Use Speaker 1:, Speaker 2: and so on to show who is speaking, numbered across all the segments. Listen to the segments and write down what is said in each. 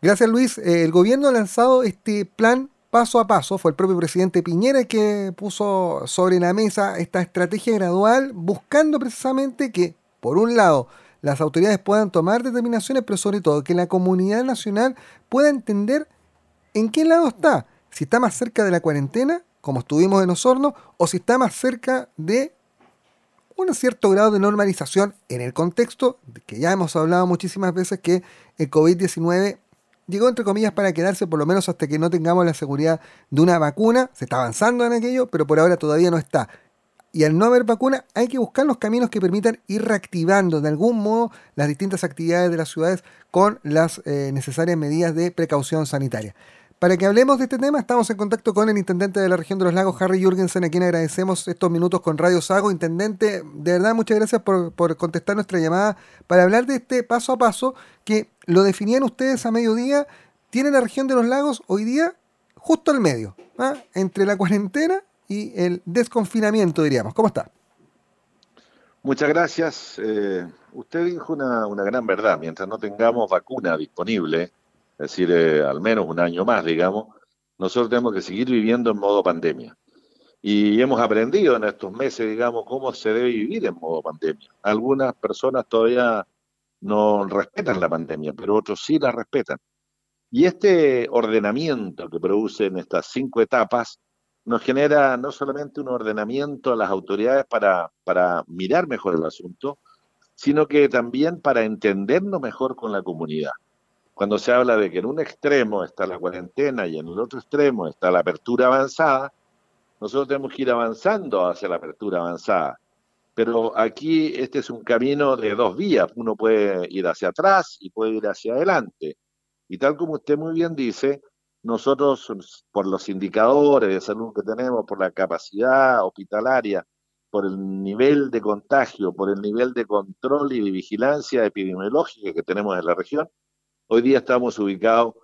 Speaker 1: Gracias Luis. Eh, el gobierno ha lanzado este plan paso a paso. Fue el propio presidente Piñera que puso sobre la mesa esta estrategia gradual buscando precisamente que, por un lado, las autoridades puedan tomar determinaciones, pero sobre todo que la comunidad nacional pueda entender en qué lado está. Si está más cerca de la cuarentena, como estuvimos en Osorno, o si está más cerca de un cierto grado de normalización en el contexto que ya hemos hablado muchísimas veces que el COVID-19 llegó entre comillas para quedarse por lo menos hasta que no tengamos la seguridad de una vacuna. Se está avanzando en aquello, pero por ahora todavía no está. Y al no haber vacuna hay que buscar los caminos que permitan ir reactivando de algún modo las distintas actividades de las ciudades con las eh, necesarias medidas de precaución sanitaria. Para que hablemos de este tema, estamos en contacto con el intendente de la región de los lagos, Harry Jürgensen, a quien agradecemos estos minutos con Radio Sago. Intendente, de verdad, muchas gracias por, contestar nuestra llamada para hablar de este paso a paso que lo definían ustedes a mediodía. Tiene la región de los lagos hoy día justo al medio, ¿ah? entre la cuarentena y el desconfinamiento, diríamos. ¿Cómo está?
Speaker 2: Muchas gracias. Eh, usted dijo una, una gran verdad. Mientras no tengamos vacuna disponible, es decir, eh, al menos un año más, digamos, nosotros tenemos que seguir viviendo en modo pandemia. Y hemos aprendido en estos meses, digamos, cómo se debe vivir en modo pandemia. Algunas personas todavía no respetan la pandemia, pero otros sí la respetan. Y este ordenamiento que producen estas cinco etapas nos genera no solamente un ordenamiento a las autoridades para, para mirar mejor el asunto, sino que también para entendernos mejor con la comunidad cuando se habla de que en un extremo está la cuarentena y en el otro extremo está la apertura avanzada, nosotros tenemos que ir avanzando hacia la apertura avanzada. Pero aquí este es un camino de dos vías. Uno puede ir hacia atrás y puede ir hacia adelante. Y tal como usted muy bien dice, nosotros, por los indicadores de salud que tenemos, por la capacidad hospitalaria, por el nivel de contagio, por el nivel de control y de vigilancia epidemiológica que tenemos en la región, Hoy día estamos ubicados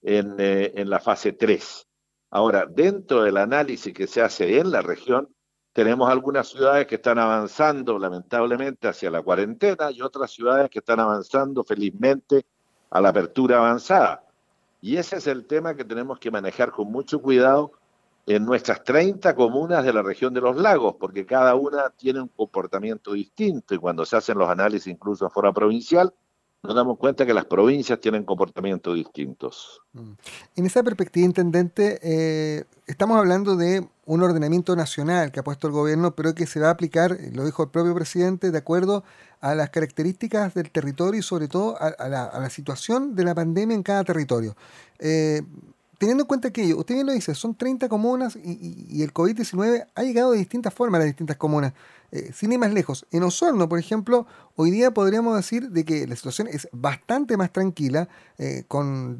Speaker 2: eh, en, la fase 3. Ahora, dentro del análisis que se hace en la región, tenemos algunas ciudades que están avanzando lamentablemente hacia la cuarentena y otras ciudades que están avanzando felizmente a la apertura avanzada. Y ese es el tema que tenemos que manejar con mucho cuidado en nuestras 30 comunas de la región de los lagos, porque cada una tiene un comportamiento distinto y cuando se hacen los análisis incluso a fuera provincial, nos damos cuenta que las provincias tienen comportamientos distintos.
Speaker 1: Mm. En esa perspectiva, intendente, eh, estamos hablando de un ordenamiento nacional que ha puesto el gobierno, pero que se va a aplicar, lo dijo el propio presidente, de acuerdo a las características del territorio y sobre todo a, la, situación de la pandemia en cada territorio. Eh, teniendo en cuenta que usted bien lo dice, son 30 comunas y, el COVID-19 ha llegado de distintas formas a las distintas comunas. Eh, sin ir más lejos, en Osorno, por ejemplo, hoy día podríamos decir de que la situación es bastante más tranquila, eh, con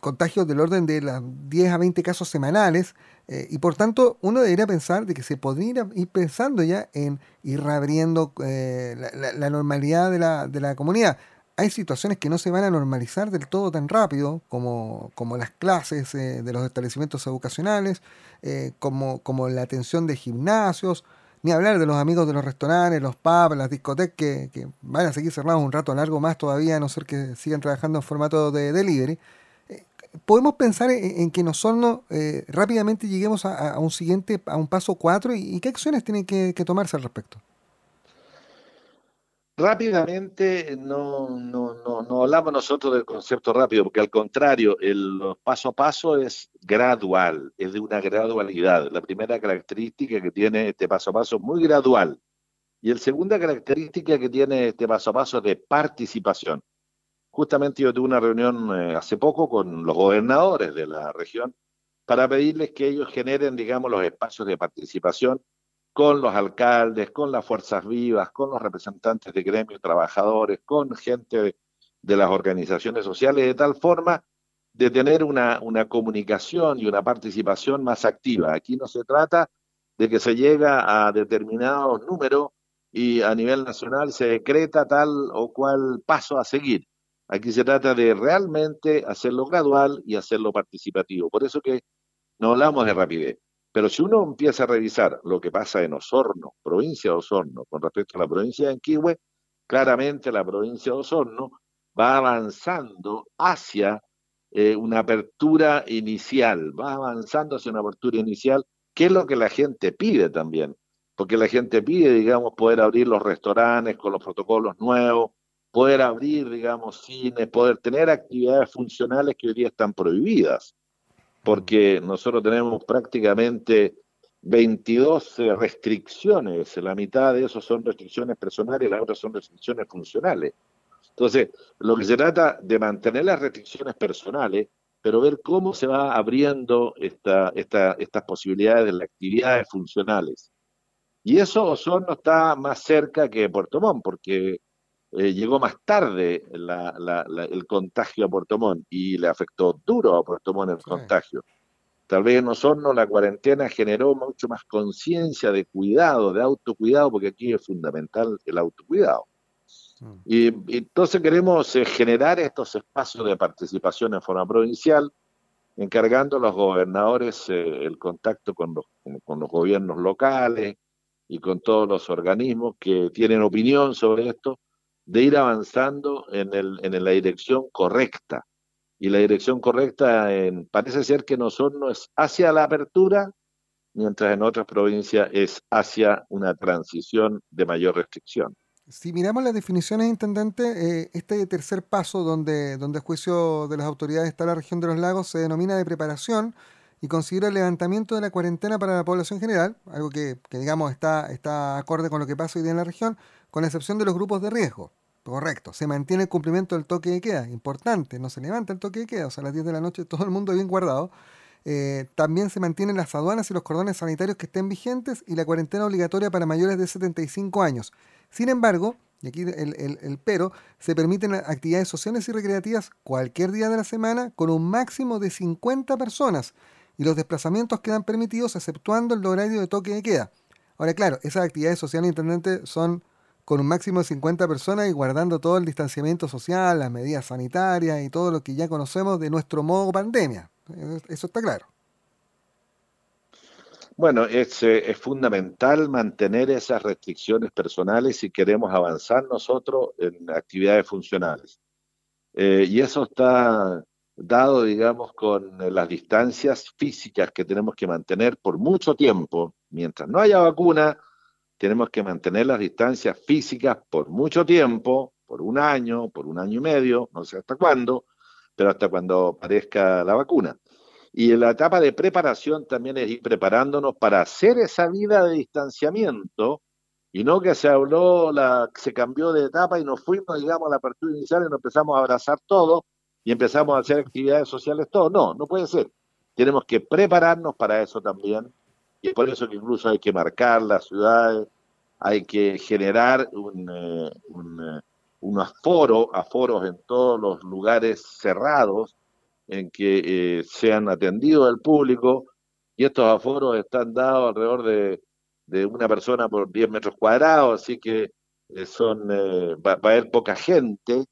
Speaker 1: contagios del orden de las 10 a 20 casos semanales, eh, y por tanto uno debería pensar de que se podría ir pensando ya en ir reabriendo la, normalidad de la, de la comunidad hay situaciones que no se van a normalizar del todo tan rápido, como, como las clases de los establecimientos educacionales, como, como la atención de gimnasios, ni hablar de los amigos de los restaurantes, los pubs, las discotecas que, van a seguir cerrados un rato largo más todavía, a no ser que sigan trabajando en formato de delivery. Eh, podemos pensar en, que nosotros eh, rápidamente lleguemos a, un siguiente, a un paso cuatro y, qué acciones tienen que tomarse al respecto.
Speaker 2: Rápidamente, no, no, no, no, hablamos nosotros del concepto rápido, porque al contrario, el paso a paso es gradual, es de una gradualidad. La primera característica que tiene este paso a paso es muy gradual. Y la segunda característica que tiene este paso a paso es de participación. Justamente yo tuve una reunión eh, hace poco con los gobernadores de la región para pedirles que ellos generen, digamos, los espacios de participación con los alcaldes, con las fuerzas vivas, con los representantes de gremios trabajadores, con gente de, las organizaciones sociales, de tal forma de tener una, una, comunicación y una participación más activa. Aquí no se trata de que se llega a determinados números y a nivel nacional se decreta tal o cual paso a seguir. Aquí se trata de realmente hacerlo gradual y hacerlo participativo. Por eso que no hablamos de rapidez. Pero si uno empieza a revisar lo que pasa en Osorno, provincia de Osorno, con respecto a la provincia de Anquihue, claramente la provincia de Osorno va avanzando hacia eh, una apertura inicial, va avanzando hacia una apertura inicial, que es lo que la gente pide también, porque la gente pide, digamos, poder abrir los restaurantes con los protocolos nuevos, poder abrir, digamos, cines, poder tener actividades funcionales que hoy día están prohibidas, porque nosotros tenemos prácticamente 22 restricciones, la mitad de eso son restricciones personales las otras son restricciones funcionales. Entonces, lo que se trata de mantener las restricciones personales, pero ver cómo se va abriendo esta, estas posibilidades de las actividades funcionales. Y eso Osorno está más cerca que Puerto Montt, porque eh, llegó más tarde el contagio a Puerto Montt y le afectó duro a Puerto Montt el contagio. Tal vez en Osorno la cuarentena generó mucho más conciencia de cuidado, de autocuidado, porque aquí es fundamental el autocuidado. Mm. Y, entonces queremos eh, generar estos espacios de participación en forma provincial, encargando a los gobernadores eh, el contacto con los, con los gobiernos locales y con todos los organismos que tienen opinión sobre esto, de ir avanzando en, el, en la dirección correcta y la dirección correcta en, parece ser que en Osorno es hacia la apertura, mientras en otras provincias es hacia una transición de mayor restricción.
Speaker 1: Si miramos las definiciones, intendente, eh, este tercer paso donde, donde el juicio de las autoridades está la región de los lagos se denomina de preparación y considera el levantamiento de la cuarentena para la población general, algo que, digamos está, está acorde con lo que pasa hoy día en la región, con excepción de los grupos de riesgo. Correcto, se mantiene el cumplimiento del toque de queda, importante, no se levanta el toque de queda, o sea, a las 10 de la noche todo el mundo bien guardado. Eh, también se mantienen las aduanas y los cordones sanitarios que estén vigentes y la cuarentena obligatoria para mayores de 75 años. Sin embargo, y aquí el, el, pero, se permiten actividades sociales y recreativas cualquier día de la semana con un máximo de 50 personas y los desplazamientos quedan permitidos exceptuando el horario de toque de queda. Ahora, claro, esas actividades sociales, intendente, son con un máximo de 50 personas y guardando todo el distanciamiento social, las medidas sanitarias y todo lo que ya conocemos de nuestro modo pandemia. Eso está claro.
Speaker 2: Bueno, es, eh, es, fundamental mantener esas restricciones personales si queremos avanzar nosotros en actividades funcionales. Eh, y eso está dado, digamos, con las distancias físicas que tenemos que mantener por mucho tiempo. Mientras no haya vacuna, tenemos que mantener las distancias físicas por mucho tiempo, por un año, por un año y medio, no sé hasta cuándo, pero hasta cuando aparezca la vacuna. Y en la etapa de preparación también es ir preparándonos para hacer esa vida de distanciamiento y no que se habló, la, se cambió de etapa y nos fuimos, digamos, a la apertura inicial y nos empezamos a abrazar todos y empezamos a hacer actividades sociales todos. No, no puede ser. Tenemos que prepararnos para eso también y por eso que incluso hay que marcar las ciudades, hay que generar un, eh, eh, aforo, aforos en todos los lugares cerrados en que eh, sean atendidos al público, y estos aforos están dados alrededor de, de una persona por 10 metros cuadrados, así que son va, a haber poca gente,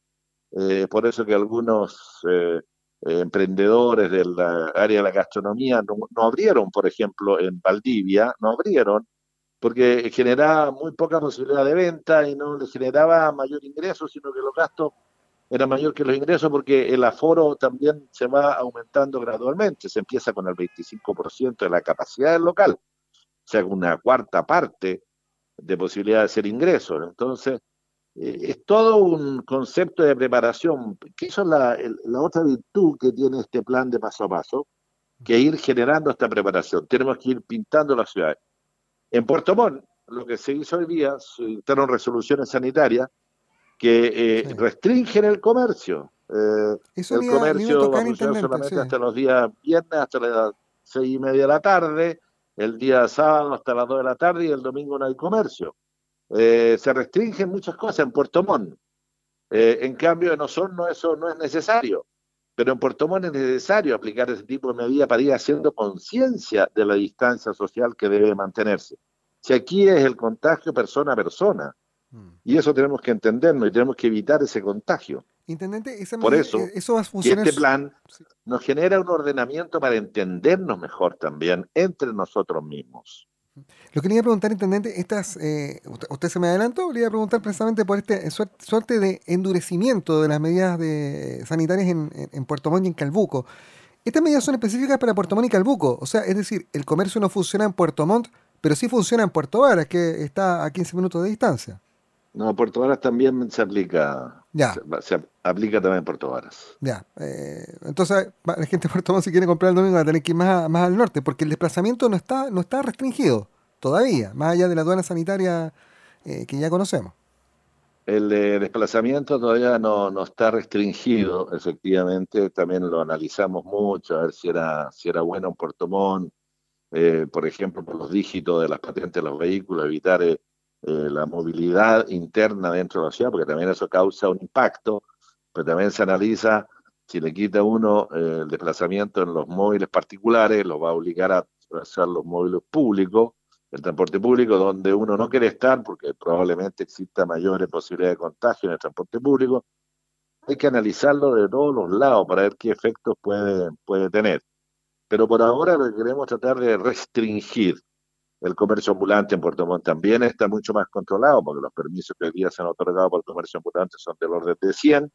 Speaker 2: por eso que algunos eh, emprendedores del área de la gastronomía no, abrieron, por ejemplo, en Valdivia, no abrieron porque generaba muy poca posibilidad de venta y no le generaba mayor ingreso, sino que los gastos eran mayor que los ingresos porque el aforo también se va aumentando gradualmente, se empieza con el 25% de la capacidad del local, o sea, una cuarta parte de posibilidad de hacer ingresos. Entonces, eh, es todo un concepto de preparación, que eso es la, la, otra virtud que tiene este plan de paso a paso, que ir generando esta preparación. Tenemos que ir pintando la ciudad. En Puerto Montt, lo que se hizo hoy día, se dictaron resoluciones sanitarias que eh, restringen el comercio. Eh, el comercio va a funcionar solamente hasta los días viernes, hasta las seis y media de la tarde, el día sábado hasta las dos de la tarde y el domingo no hay comercio. Eh, se restringen muchas cosas en Puerto Montt. Eh, en cambio, en Osorno eso no es necesario. Pero en Puerto Montt es necesario aplicar ese tipo de medidas para ir haciendo conciencia de la distancia social que debe mantenerse. Si aquí es el contagio persona a persona, mm. y eso tenemos que entendernos y tenemos que evitar ese contagio.
Speaker 1: Intendente,
Speaker 2: Por eso, eh, eso va a funcionar... este plan nos genera un ordenamiento para entendernos mejor también entre nosotros mismos.
Speaker 1: Lo que le iba a preguntar, intendente, estas, eh, usted, se me adelantó, le iba a preguntar precisamente por este suerte, de endurecimiento de las medidas de, sanitarias en, Puerto Montt y en Calbuco. Estas medidas son específicas para Puerto Montt y Calbuco, o sea, es decir, el comercio no funciona en Puerto Montt, pero sí funciona en Puerto Varas, que está a 15 minutos de distancia.
Speaker 2: No, Puerto Varas también se aplica. Ya. Se, aplica también en Puerto Varas.
Speaker 1: Ya. Eh, entonces, la gente de Puerto Montt, si quiere comprar el domingo, va a tener que ir más, más al norte, porque el desplazamiento no está, no está restringido todavía, más allá de la aduana sanitaria eh, que ya conocemos.
Speaker 2: El desplazamiento todavía no, no, está restringido, efectivamente, también lo analizamos mucho, a ver si era, si era bueno en Puerto Montt, eh, por ejemplo, por los dígitos de las patentes de los vehículos, evitar eh, la movilidad interna dentro de la ciudad, porque también eso causa un impacto, pero también se analiza si le quita uno el desplazamiento en los móviles particulares, lo va a obligar a hacer los móviles públicos, el transporte público, donde uno no quiere estar porque probablemente exista mayores posibilidades de contagio en el transporte público, hay que analizarlo de todos los lados para ver qué efectos puede, puede tener. Pero por ahora lo que queremos tratar de restringir el comercio ambulante en Puerto Montt también está mucho más controlado, porque los permisos que hoy día se han otorgado por el comercio ambulante son del orden de 100,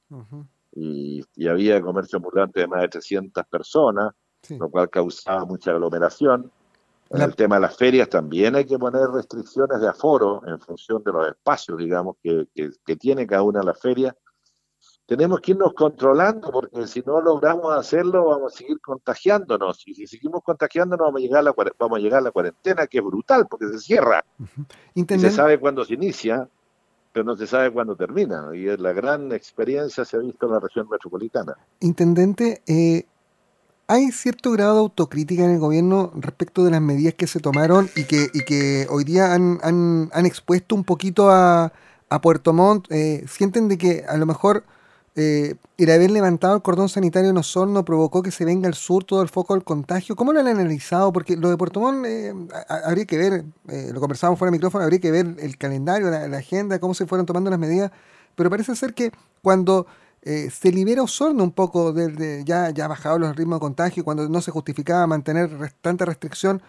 Speaker 2: y, había comercio ambulante de más de 300 personas, lo cual causaba mucha aglomeración. En el tema de las ferias también hay que poner restricciones de aforo en función de los espacios, digamos, que, que, tiene cada una de las ferias. Tenemos que irnos controlando porque si no logramos hacerlo vamos a seguir contagiándonos y si seguimos contagiándonos vamos a llegar a la, vamos a, llegar a la cuarentena que es brutal porque se cierra. y se sabe cuándo se inicia, pero no se sabe cuándo termina. Y la gran experiencia se ha visto en la región metropolitana.
Speaker 1: Intendente, eh, hay cierto grado de autocrítica en el gobierno respecto de las medidas que se tomaron y que, y que hoy día han, han, han expuesto un poquito a, a Puerto Montt. Eh, ¿Sienten de que a lo mejor eh, el haber levantado el cordón sanitario en Osorno provocó que se venga al sur todo el foco del contagio? ¿Cómo lo han analizado? Porque lo de Puerto Montt eh, habría que ver, eh, lo conversábamos fuera del micrófono, habría que ver el calendario, la, agenda, cómo se fueron tomando las medidas. Pero parece ser que cuando eh, se libera Osorno un poco, de, ya, ya bajado los ritmos de contagio, cuando no se justificaba mantener tanta restricción,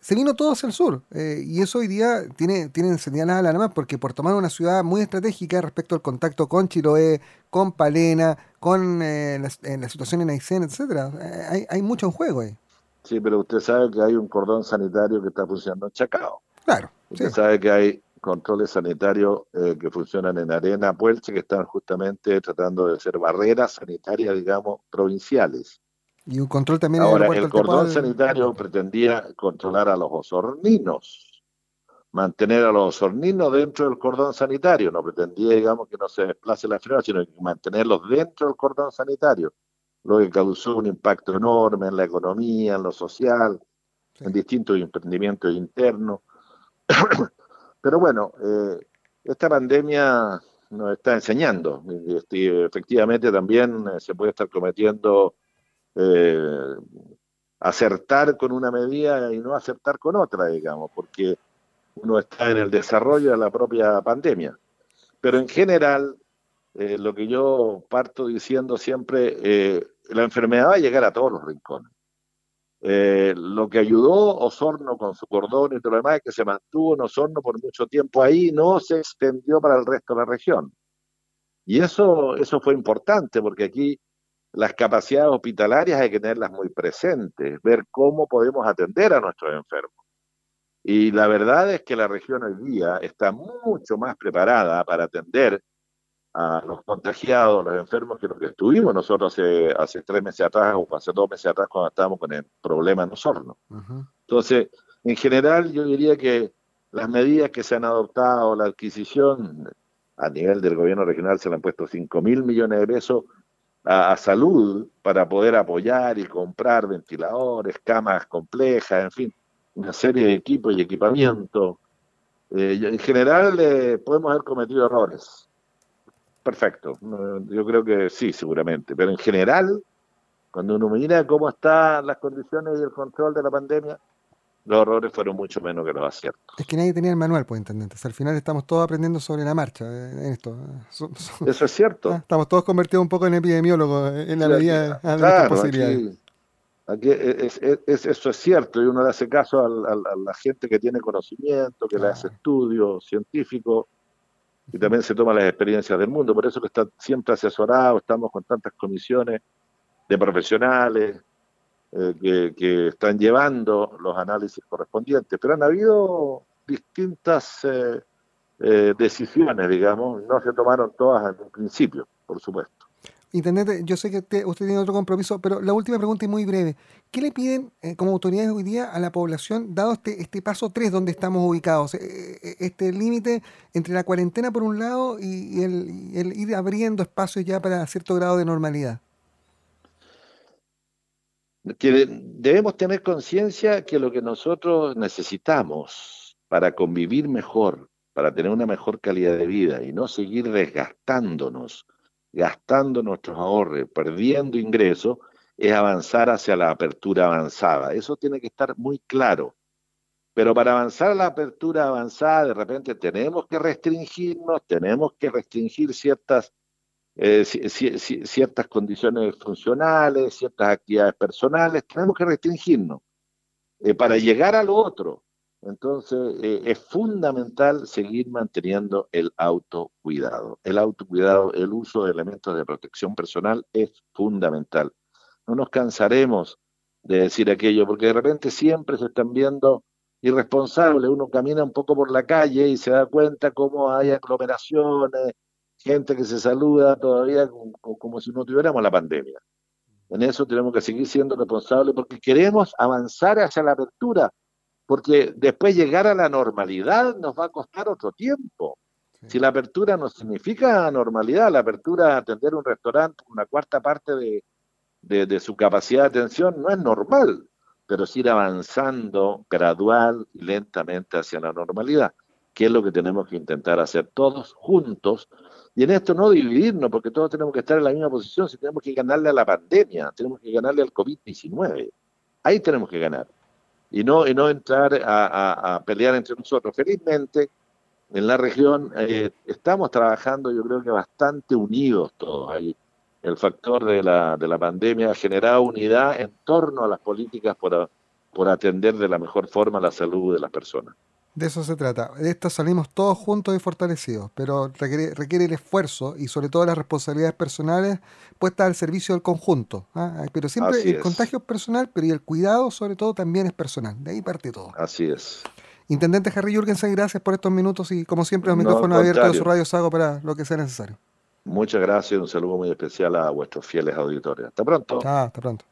Speaker 1: se vino todo hacia el sur. Eh, y eso hoy día tiene, tiene nada nada más, porque Puerto Montt es una ciudad muy estratégica respecto al contacto con Chiloé, con Palena, con eh, la, situación en Aysén, etcétera. hay, hay mucho en juego ahí.
Speaker 2: Sí, pero usted sabe que hay un cordón sanitario que está funcionando en Chacao.
Speaker 1: Claro.
Speaker 2: Usted sabe que hay controles sanitarios eh, que funcionan en Arena Puelche, que están justamente tratando de ser barreras sanitarias, digamos, provinciales.
Speaker 1: Y un control también
Speaker 2: Ahora, el, cordón sanitario pretendía controlar a los osorninos, mantener a los osorninos dentro del cordón sanitario, no pretendía, digamos, que no se desplace la enfermedad, sino mantenerlos dentro del cordón sanitario, lo que causó un impacto enorme en la economía, en lo social, en distintos emprendimientos internos. Pero bueno, eh, esta pandemia nos está enseñando. Y, efectivamente también eh, se puede estar cometiendo eh, acertar con una medida y no acertar con otra, digamos, porque uno está en el desarrollo de la propia pandemia. Pero en general, lo que yo parto diciendo siempre, la enfermedad va a llegar a todos los rincones. Eh, lo que ayudó Osorno con su cordón y todo lo demás es que se mantuvo en Osorno por mucho tiempo ahí, no se extendió para el resto de la región. Y eso, eso fue importante porque aquí las capacidades hospitalarias hay que tenerlas muy presentes, ver cómo podemos atender a nuestros enfermos. Y la verdad es que la región hoy día está mucho más preparada para atender a los contagiados, los enfermos que los que estuvimos nosotros hace, hace tres meses atrás o hace dos meses atrás cuando estábamos con el problema en Osorno. Entonces, en general yo diría que las medidas que se han adoptado, la adquisición a nivel del gobierno regional se le han puesto 5 mil millones de pesos a, salud para poder apoyar y comprar ventiladores, camas complejas, en fin, una serie de equipos y equipamiento. Eh, en general eh, podemos haber cometido errores, perfecto. Yo creo que sí, seguramente. Pero en general, cuando uno mira cómo están las condiciones y el control de la pandemia, los errores fueron mucho menos que los aciertos.
Speaker 1: Es que nadie tenía el manual, pues, intendente. al final estamos todos aprendiendo sobre la marcha eh, en esto.
Speaker 2: Eso es cierto.
Speaker 1: Ah, estamos todos convertidos un poco en epidemiólogos eh, en la medida de nuestras posibilidades.
Speaker 2: eso es cierto y uno le hace caso a, la gente que tiene conocimiento, que le hace estudios científicos y también se toma las experiencias del mundo. Por eso que está siempre asesorado, estamos con tantas comisiones de profesionales eh, que, están llevando los análisis correspondientes. Pero han habido distintas eh, eh, decisiones, digamos, no se tomaron todas en principio, por supuesto.
Speaker 1: Intendente, yo sé que usted, tiene otro compromiso, pero la última pregunta es muy breve. ¿Qué le piden como autoridades hoy día a la población, dado este, este paso 3 donde estamos ubicados? este límite entre la cuarentena por un lado y, el, ir abriendo espacios ya para cierto grado de normalidad
Speaker 2: que debemos tener conciencia que lo que nosotros necesitamos para convivir mejor, para tener una mejor calidad de vida y no seguir desgastándonos, gastando nuestros ahorros, perdiendo ingresos, es avanzar hacia la apertura avanzada. Eso tiene que estar muy claro. Pero para avanzar a la apertura avanzada, de repente tenemos que restringirnos, tenemos que restringir ciertas eh, ciertas condiciones funcionales, ciertas actividades personales, tenemos que restringirnos eh, para llegar a lo otro. Entonces, eh, es fundamental seguir manteniendo el autocuidado. El autocuidado, el uso de elementos de protección personal es fundamental. No nos cansaremos de decir aquello, porque de repente siempre se están viendo irresponsables. Uno camina un poco por la calle y se da cuenta cómo hay aglomeraciones, gente que se saluda todavía como, si no tuviéramos la pandemia. En eso tenemos que seguir siendo responsables porque queremos avanzar hacia la apertura, porque después llegar a la normalidad nos va a costar otro tiempo. Si la apertura no significa normalidad, la apertura atender un restaurante una cuarta parte de, de, su capacidad de atención no es normal, pero es ir avanzando gradual y lentamente hacia la normalidad, que es lo que tenemos que intentar hacer todos juntos y en esto no dividirnos, porque todos tenemos que estar en la misma posición, si tenemos que ganarle a la pandemia, tenemos que ganarle al COVID-19. Ahí tenemos que ganar. Y no, y no entrar a, pelear entre nosotros. Felizmente, en la región eh, estamos trabajando, yo creo que bastante unidos todos ahí. El factor de la, de la pandemia ha generado unidad en torno a las políticas por, por atender de la mejor forma la salud de las personas.
Speaker 1: De eso se trata. De esto salimos todos juntos y fortalecidos, pero requiere, requiere el esfuerzo y sobre todo las responsabilidades personales puestas al servicio del conjunto. ¿ah? Pero siempre el contagio es personal, pero y el cuidado sobre todo también es personal. De ahí parte todo.
Speaker 2: Así es.
Speaker 1: Intendente Harry Jürgensen, gracias por estos minutos y como siempre los micrófonos abiertos de su radio Sago para lo que sea necesario.
Speaker 2: Muchas gracias y un saludo muy especial a vuestros fieles auditores. Hasta pronto.
Speaker 1: hasta pronto.